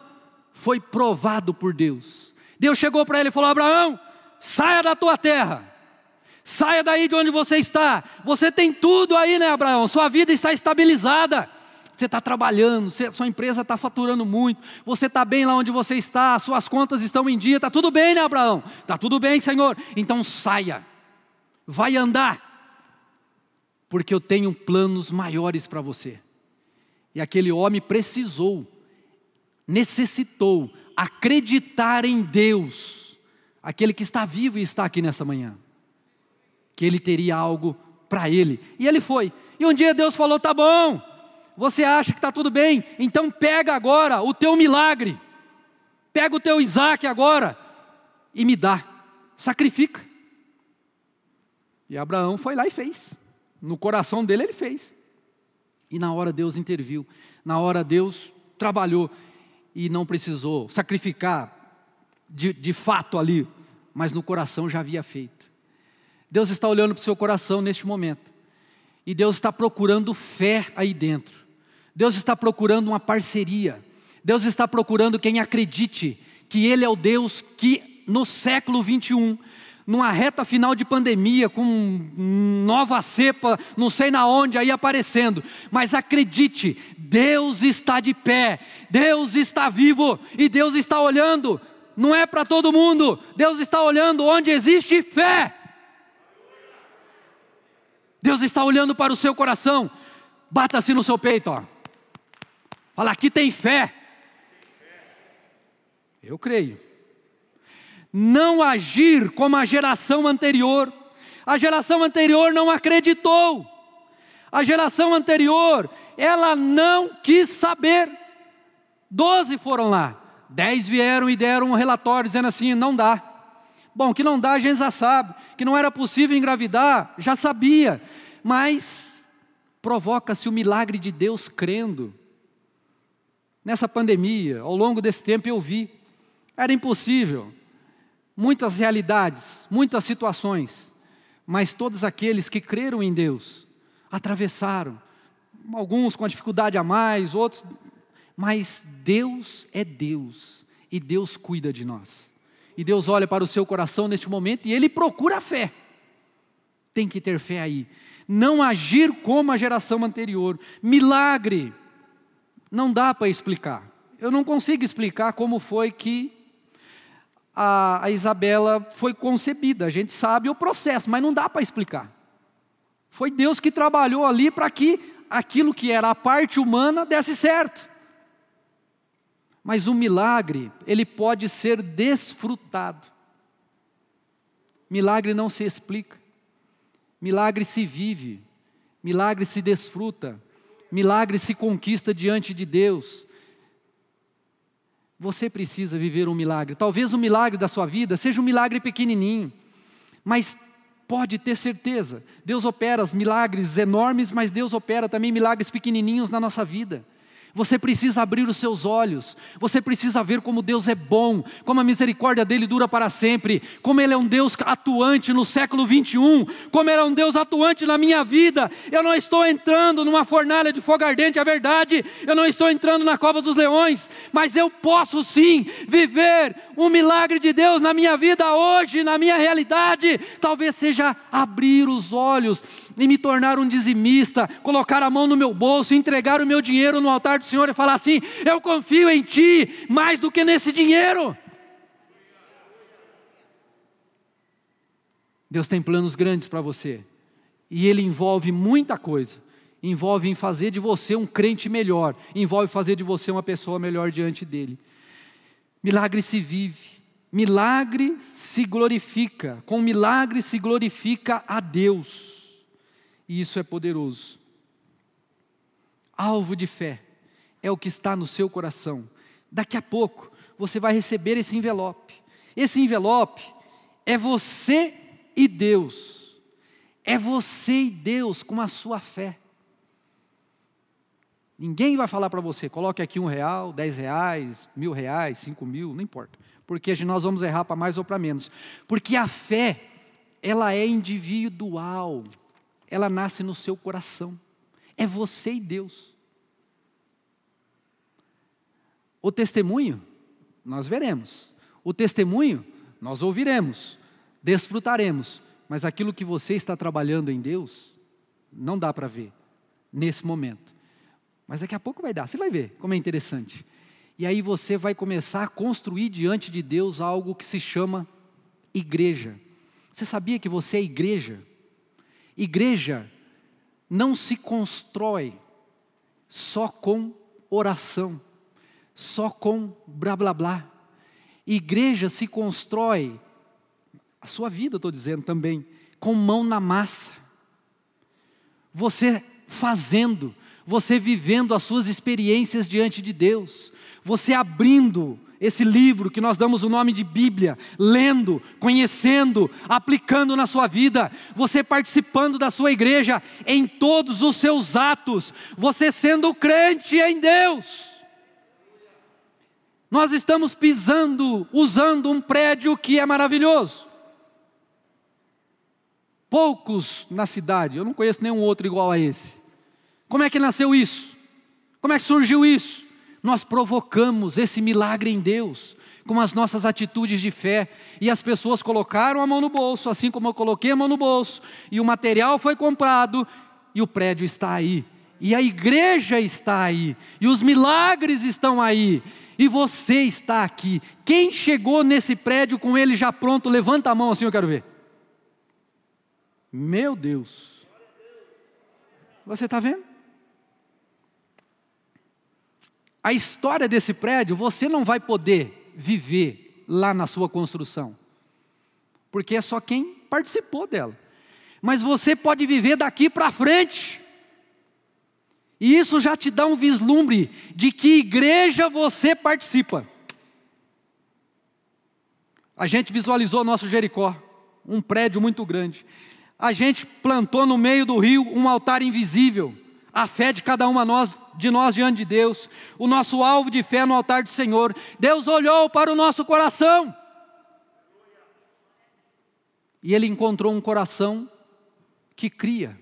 foi provado por Deus. Deus chegou para ele e falou: Abraão, saia da tua terra. Saia daí de onde você está. Você tem tudo aí, né, Abraão? Sua vida está estabilizada você está trabalhando, sua empresa está faturando muito, você está bem lá onde você está, suas contas estão em dia, está tudo bem, né, Abraão? Está tudo bem, Senhor. Então saia, vai andar, porque eu tenho planos maiores para você. E aquele homem precisou, necessitou acreditar em Deus, aquele que está vivo e está aqui nessa manhã, que ele teria algo para ele. E ele foi. E um dia Deus falou: tá bom, você acha que está tudo bem? Então pega agora o teu milagre. Pega o teu Isaac agora e me dá. Sacrifica. E Abraão foi lá e fez. No coração dele ele fez. E na hora Deus interviu. Na hora Deus trabalhou. E não precisou sacrificar de, de fato ali, mas no coração já havia feito. Deus está olhando para o seu coração neste momento. E Deus está procurando fé aí dentro. Deus está procurando uma parceria. Deus está procurando quem acredite que Ele é o Deus que no século 21, numa reta final de pandemia, com nova cepa, não sei na onde aí aparecendo, mas acredite, Deus está de pé, Deus está vivo e Deus está olhando, não é para todo mundo, Deus está olhando onde existe fé. Deus está olhando para o seu coração, bata-se no seu peito, ó. Fala, aqui tem fé. Eu creio. Não agir como a geração anterior. A geração anterior não acreditou. A geração anterior, ela não quis saber. Doze foram lá. Dez vieram e deram um relatório dizendo assim: não dá. Bom, que não dá, a gente já sabe. Que não era possível engravidar, já sabia. Mas provoca-se o milagre de Deus crendo. Nessa pandemia, ao longo desse tempo eu vi, era impossível. Muitas realidades, muitas situações, mas todos aqueles que creram em Deus atravessaram, alguns com dificuldade a mais, outros, mas Deus é Deus e Deus cuida de nós. E Deus olha para o seu coração neste momento e ele procura a fé. Tem que ter fé aí. Não agir como a geração anterior. Milagre não dá para explicar. Eu não consigo explicar como foi que a, a Isabela foi concebida. A gente sabe o processo, mas não dá para explicar. Foi Deus que trabalhou ali para que aquilo que era a parte humana desse certo. Mas o milagre, ele pode ser desfrutado. Milagre não se explica. Milagre se vive. Milagre se desfruta. Milagre se conquista diante de Deus. Você precisa viver um milagre. Talvez o milagre da sua vida seja um milagre pequenininho, mas pode ter certeza, Deus opera milagres enormes, mas Deus opera também milagres pequenininhos na nossa vida. Você precisa abrir os seus olhos, você precisa ver como Deus é bom, como a misericórdia dele dura para sempre, como Ele é um Deus atuante no século 21, como Ele é um Deus atuante na minha vida. Eu não estou entrando numa fornalha de fogo ardente, é verdade, eu não estou entrando na cova dos leões, mas eu posso sim viver um milagre de Deus na minha vida hoje, na minha realidade. Talvez seja abrir os olhos e me tornar um dizimista, colocar a mão no meu bolso, entregar o meu dinheiro no altar do Senhor e falar assim: Eu confio em Ti mais do que nesse dinheiro. Deus tem planos grandes para você, e Ele envolve muita coisa. Envolve em fazer de você um crente melhor, envolve fazer de você uma pessoa melhor diante dEle. Milagre se vive, milagre se glorifica, com milagre se glorifica a Deus, e isso é poderoso. Alvo de fé é o que está no seu coração. Daqui a pouco você vai receber esse envelope. Esse envelope é você e Deus. É você e Deus com a sua fé. Ninguém vai falar para você, coloque aqui um real, dez reais, mil reais, cinco mil, não importa. Porque nós vamos errar para mais ou para menos. Porque a fé, ela é individual. Ela nasce no seu coração. É você e Deus. O testemunho, nós veremos. O testemunho, nós ouviremos, desfrutaremos. Mas aquilo que você está trabalhando em Deus, não dá para ver nesse momento. Mas daqui a pouco vai dar, você vai ver como é interessante. E aí você vai começar a construir diante de Deus algo que se chama igreja. Você sabia que você é igreja? Igreja não se constrói só com oração só com blá blá blá. Igreja se constrói, a sua vida, estou dizendo também, com mão na massa. Você fazendo, você vivendo as suas experiências diante de Deus, você abrindo esse livro que nós damos o nome de Bíblia, lendo, conhecendo, aplicando na sua vida, você participando da sua igreja em todos os seus atos, você sendo crente em Deus. Nós estamos pisando, usando um prédio que é maravilhoso. Poucos na cidade, eu não conheço nenhum outro igual a esse. Como é que nasceu isso? Como é que surgiu isso? Nós provocamos esse milagre em Deus com as nossas atitudes de fé, e as pessoas colocaram a mão no bolso, assim como eu coloquei a mão no bolso, e o material foi comprado, e o prédio está aí, e a igreja está aí, e os milagres estão aí, e você está aqui. Quem chegou nesse prédio com ele já pronto, levanta a mão assim, eu quero ver. Meu Deus. Você está vendo? A história desse prédio você não vai poder viver lá na sua construção, porque é só quem participou dela. Mas você pode viver daqui para frente. E isso já te dá um vislumbre de que igreja você participa. A gente visualizou nosso Jericó, um prédio muito grande. A gente plantou no meio do rio um altar invisível, a fé de cada uma nós, de nós diante de Deus, o nosso alvo de fé no altar do Senhor. Deus olhou para o nosso coração. E Ele encontrou um coração que cria,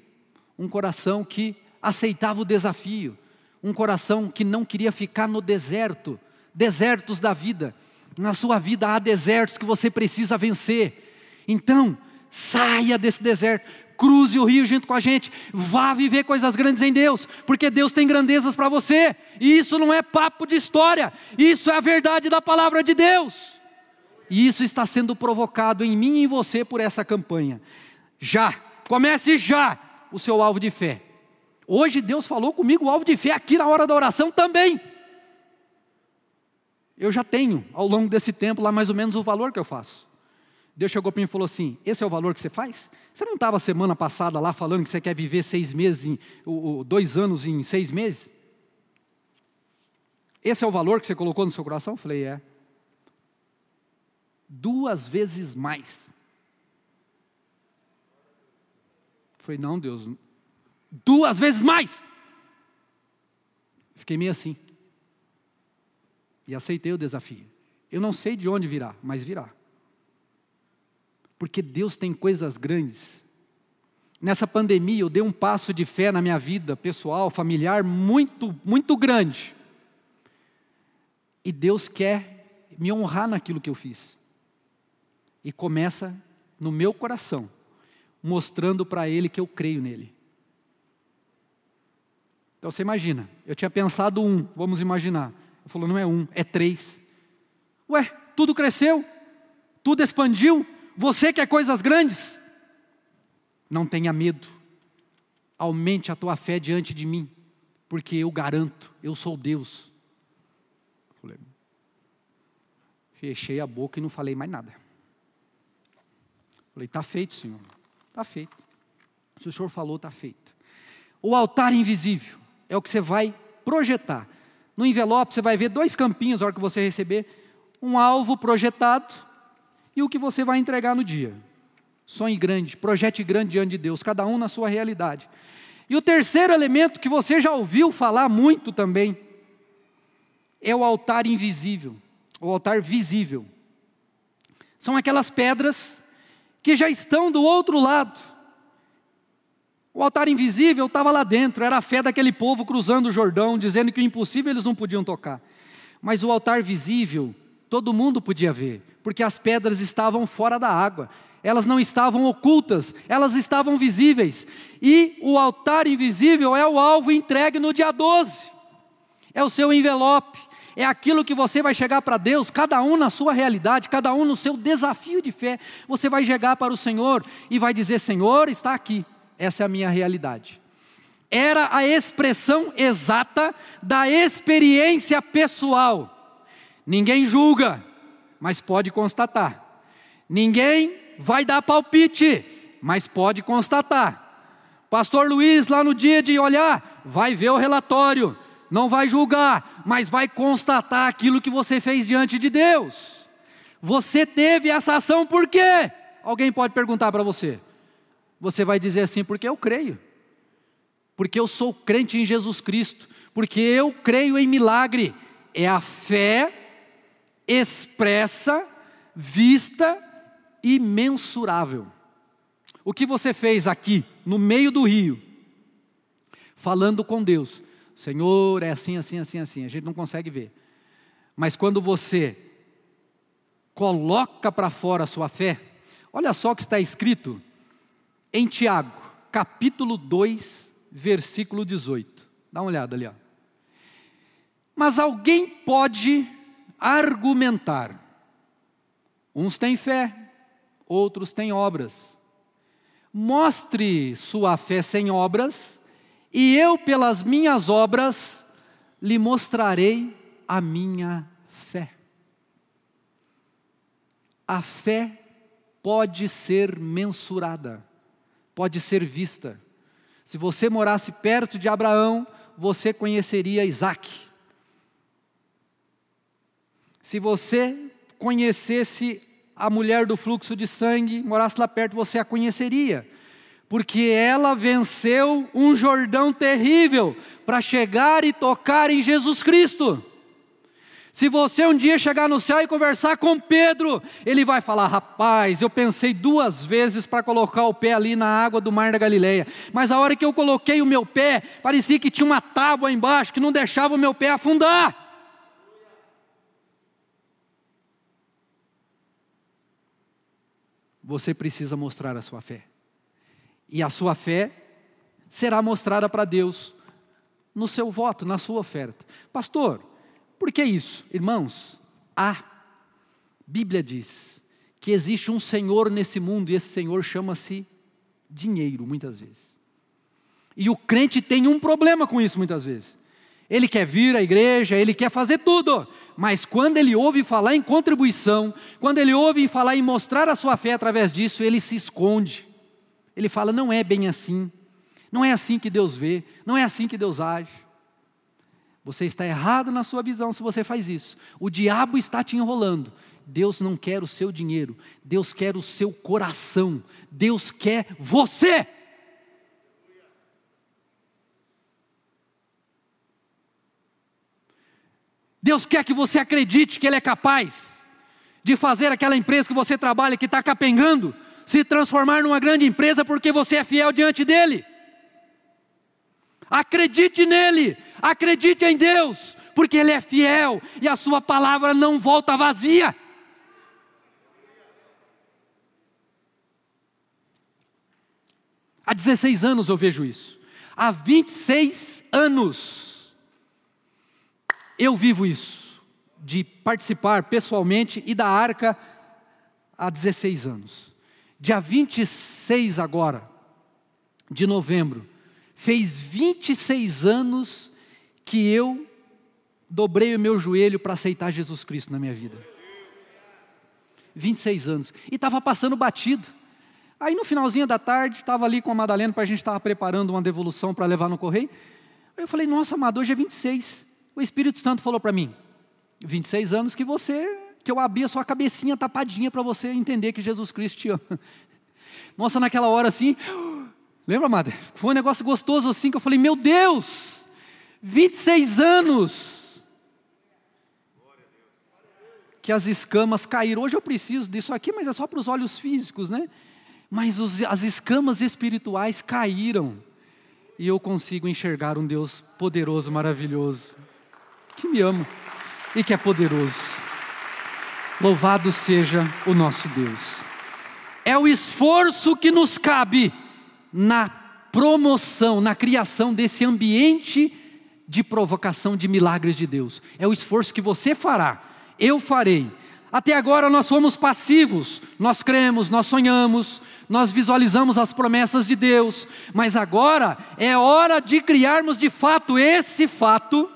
um coração que aceitava o desafio, um coração que não queria ficar no deserto, desertos da vida. Na sua vida há desertos que você precisa vencer. Então, saia desse deserto, cruze o rio junto com a gente, vá viver coisas grandes em Deus, porque Deus tem grandezas para você, e isso não é papo de história, isso é a verdade da palavra de Deus. E isso está sendo provocado em mim e em você por essa campanha. Já, comece já o seu alvo de fé. Hoje Deus falou comigo o alvo de fé aqui na hora da oração também. Eu já tenho, ao longo desse tempo, lá mais ou menos o valor que eu faço. Deus chegou para mim e falou assim: Esse é o valor que você faz? Você não estava semana passada lá falando que você quer viver seis meses, em, dois anos em seis meses? Esse é o valor que você colocou no seu coração? Eu falei: É. Duas vezes mais. Falei: Não, Deus, duas vezes mais. Fiquei meio assim. E aceitei o desafio. Eu não sei de onde virá, mas virá. Porque Deus tem coisas grandes. Nessa pandemia eu dei um passo de fé na minha vida pessoal, familiar, muito, muito grande. E Deus quer me honrar naquilo que eu fiz. E começa no meu coração, mostrando para Ele que eu creio nele. Então você imagina, eu tinha pensado um, vamos imaginar. Ele falou, não é um, é três. Ué, tudo cresceu, tudo expandiu, você quer coisas grandes? Não tenha medo, aumente a tua fé diante de mim, porque eu garanto, eu sou Deus. Fechei a boca e não falei mais nada. Falei, está feito, Senhor, está feito. Se o Senhor falou, está feito. O altar invisível é o que você vai projetar. No envelope você vai ver dois campinhos na hora que você receber, um alvo projetado e o que você vai entregar no dia. Sonhe grande, projete grande diante de Deus, cada um na sua realidade. E o terceiro elemento que você já ouviu falar muito também é o altar invisível, o altar visível. São aquelas pedras que já estão do outro lado o altar invisível estava lá dentro, era a fé daquele povo cruzando o Jordão, dizendo que o impossível eles não podiam tocar. Mas o altar visível, todo mundo podia ver, porque as pedras estavam fora da água, elas não estavam ocultas, elas estavam visíveis. E o altar invisível é o alvo entregue no dia 12, é o seu envelope, é aquilo que você vai chegar para Deus, cada um na sua realidade, cada um no seu desafio de fé. Você vai chegar para o Senhor e vai dizer: Senhor, está aqui essa é a minha realidade. Era a expressão exata da experiência pessoal. Ninguém julga, mas pode constatar. Ninguém vai dar palpite, mas pode constatar. Pastor Luiz, lá no dia de olhar, vai ver o relatório, não vai julgar, mas vai constatar aquilo que você fez diante de Deus. Você teve essa ação por quê? Alguém pode perguntar para você. Você vai dizer assim, porque eu creio, porque eu sou crente em Jesus Cristo, porque eu creio em milagre. É a fé expressa, vista e mensurável. O que você fez aqui, no meio do rio, falando com Deus, Senhor, é assim, assim, assim, assim, a gente não consegue ver. Mas quando você coloca para fora a sua fé, olha só o que está escrito em Tiago, capítulo 2, versículo 18. Dá uma olhada ali, ó. Mas alguém pode argumentar. Uns têm fé, outros têm obras. Mostre sua fé sem obras, e eu, pelas minhas obras, lhe mostrarei a minha fé. A fé pode ser mensurada pode ser vista. Se você morasse perto de Abraão, você conheceria Isaac. Se você conhecesse a mulher do fluxo de sangue, morasse lá perto, você a conheceria. Porque ela venceu um Jordão terrível para chegar e tocar em Jesus Cristo. Se você um dia chegar no céu e conversar com Pedro, ele vai falar: rapaz, eu pensei duas vezes para colocar o pé ali na água do mar da Galileia, mas a hora que eu coloquei o meu pé, parecia que tinha uma tábua embaixo que não deixava o meu pé afundar. Você precisa mostrar a sua fé, e a sua fé será mostrada para Deus no seu voto, na sua oferta. Pastor, por que isso? Irmãos, a Bíblia diz que existe um Senhor nesse mundo e esse Senhor chama-se dinheiro, muitas vezes. E o crente tem um problema com isso, muitas vezes. Ele quer vir à igreja, ele quer fazer tudo, mas quando ele ouve falar em contribuição, quando ele ouve falar em mostrar a sua fé através disso, ele se esconde. Ele fala: não é bem assim, não é assim que Deus vê, não é assim que Deus age. Você está errado na sua visão se você faz isso. O diabo está te enrolando. Deus não quer o seu dinheiro, Deus quer o seu coração, Deus quer você. Deus quer que você acredite que Ele é capaz de fazer aquela empresa que você trabalha, que está capengando, se transformar numa grande empresa porque você é fiel diante dEle. Acredite nele, acredite em Deus, porque Ele é fiel e a Sua palavra não volta vazia. Há 16 anos eu vejo isso, há 26 anos eu vivo isso, de participar pessoalmente e da arca há 16 anos. Dia 26 agora, de novembro, fez 26 anos que eu dobrei o meu joelho para aceitar Jesus Cristo na minha vida. 26 anos. E estava passando batido. Aí no finalzinho da tarde, estava ali com a Madalena para a gente estar preparando uma devolução para levar no correio. Aí eu falei, nossa, amado, hoje é 26. O Espírito Santo falou para mim, 26 anos que você, que eu abri a sua cabecinha tapadinha para você entender que Jesus Cristo te ama. Nossa, naquela hora assim, Lembra, amada? Foi um negócio gostoso assim que eu falei: Meu Deus, 26 anos. Que as escamas caíram. Hoje eu preciso disso aqui, mas é só para os olhos físicos, né? Mas os, as escamas espirituais caíram. E eu consigo enxergar um Deus poderoso, maravilhoso, que me ama e que é poderoso. Louvado seja o nosso Deus. É o esforço que nos cabe na promoção, na criação desse ambiente de provocação de milagres de Deus. É o esforço que você fará, eu farei. Até agora nós fomos passivos, nós cremos, nós sonhamos, nós visualizamos as promessas de Deus, mas agora é hora de criarmos de fato esse fato,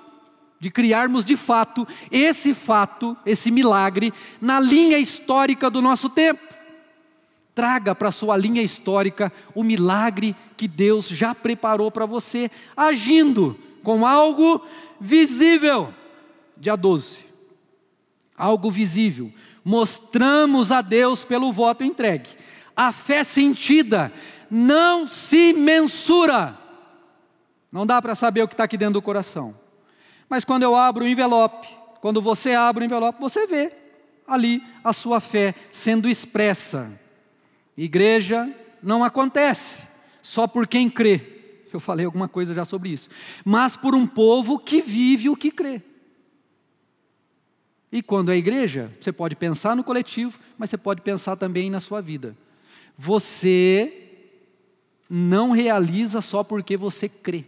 de criarmos de fato esse fato, esse milagre, na linha histórica do nosso tempo traga para a sua linha histórica o milagre que Deus já preparou para você, agindo com algo visível. Dia 12. Algo visível. Mostramos a Deus pelo voto entregue. A fé sentida não se mensura. Não dá para saber o que está aqui dentro do coração. Mas quando eu abro o envelope, quando você abre o envelope, você vê ali a sua fé sendo expressa. Igreja não acontece só por quem crê. Eu falei alguma coisa já sobre isso. Mas por um povo que vive o que crê. E quando é igreja, você pode pensar no coletivo, mas você pode pensar também na sua vida. Você não realiza só porque você crê,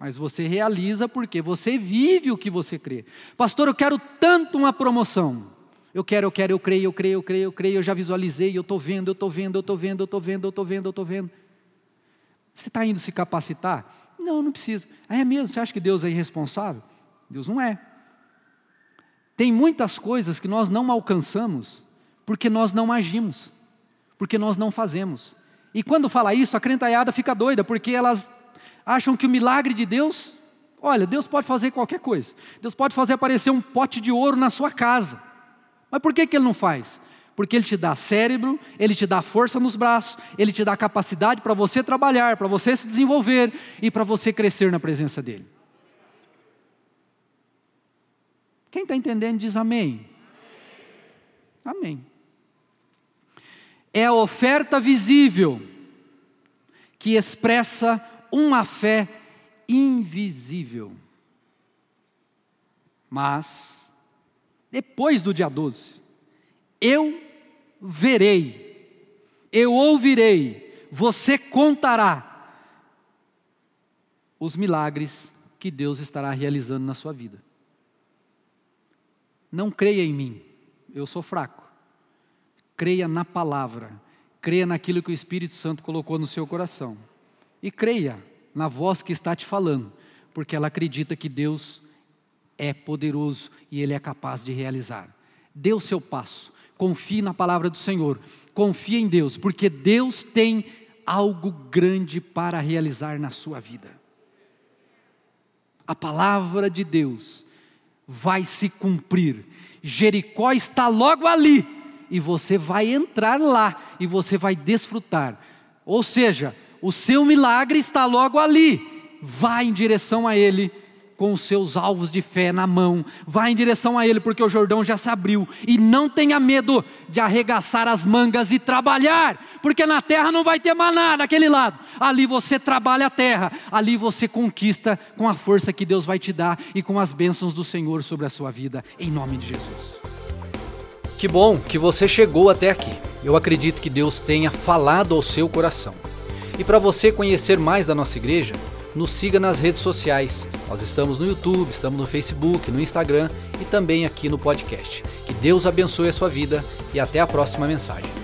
mas você realiza porque você vive o que você crê. Pastor, eu quero tanto uma promoção. Eu quero, eu quero, eu creio, eu creio, eu creio, eu creio, eu já visualizei, eu estou vendo, eu estou vendo, eu estou vendo, eu estou vendo, eu estou vendo, eu estou vendo. Você está indo se capacitar? Não, não precisa. Ah, é mesmo? Você acha que Deus é irresponsável? Deus não é. Tem muitas coisas que nós não alcançamos porque nós não agimos, porque nós não fazemos. E quando fala isso, a crentaiada fica doida, porque elas acham que o milagre de Deus, olha, Deus pode fazer qualquer coisa. Deus pode fazer aparecer um pote de ouro na sua casa. Mas por que, que ele não faz? Porque ele te dá cérebro, ele te dá força nos braços, ele te dá capacidade para você trabalhar, para você se desenvolver e para você crescer na presença dele. Quem está entendendo diz amém. Amém. É a oferta visível que expressa uma fé invisível. Mas depois do dia 12. Eu verei, eu ouvirei, você contará os milagres que Deus estará realizando na sua vida. Não creia em mim, eu sou fraco. Creia na palavra, creia naquilo que o Espírito Santo colocou no seu coração. E creia na voz que está te falando, porque ela acredita que Deus é poderoso e Ele é capaz de realizar. Dê o seu passo, confie na palavra do Senhor, confie em Deus, porque Deus tem algo grande para realizar na sua vida. A palavra de Deus vai se cumprir. Jericó está logo ali e você vai entrar lá e você vai desfrutar. Ou seja, o seu milagre está logo ali. Vá em direção a ele com os seus alvos de fé na mão, vá em direção a Ele, porque o Jordão já se abriu, e não tenha medo de arregaçar as mangas e trabalhar, porque na terra não vai ter maná daquele lado, ali você trabalha a terra, ali você conquista com a força que Deus vai te dar e com as bênçãos do Senhor sobre a sua vida, em nome de Jesus. Que bom que você chegou até aqui. Eu acredito que Deus tenha falado ao seu coração. E para você conhecer mais da nossa igreja, nos siga nas redes sociais. Nós estamos no YouTube, estamos no Facebook, no Instagram e também aqui no podcast. Que Deus abençoe a sua vida e até a próxima mensagem.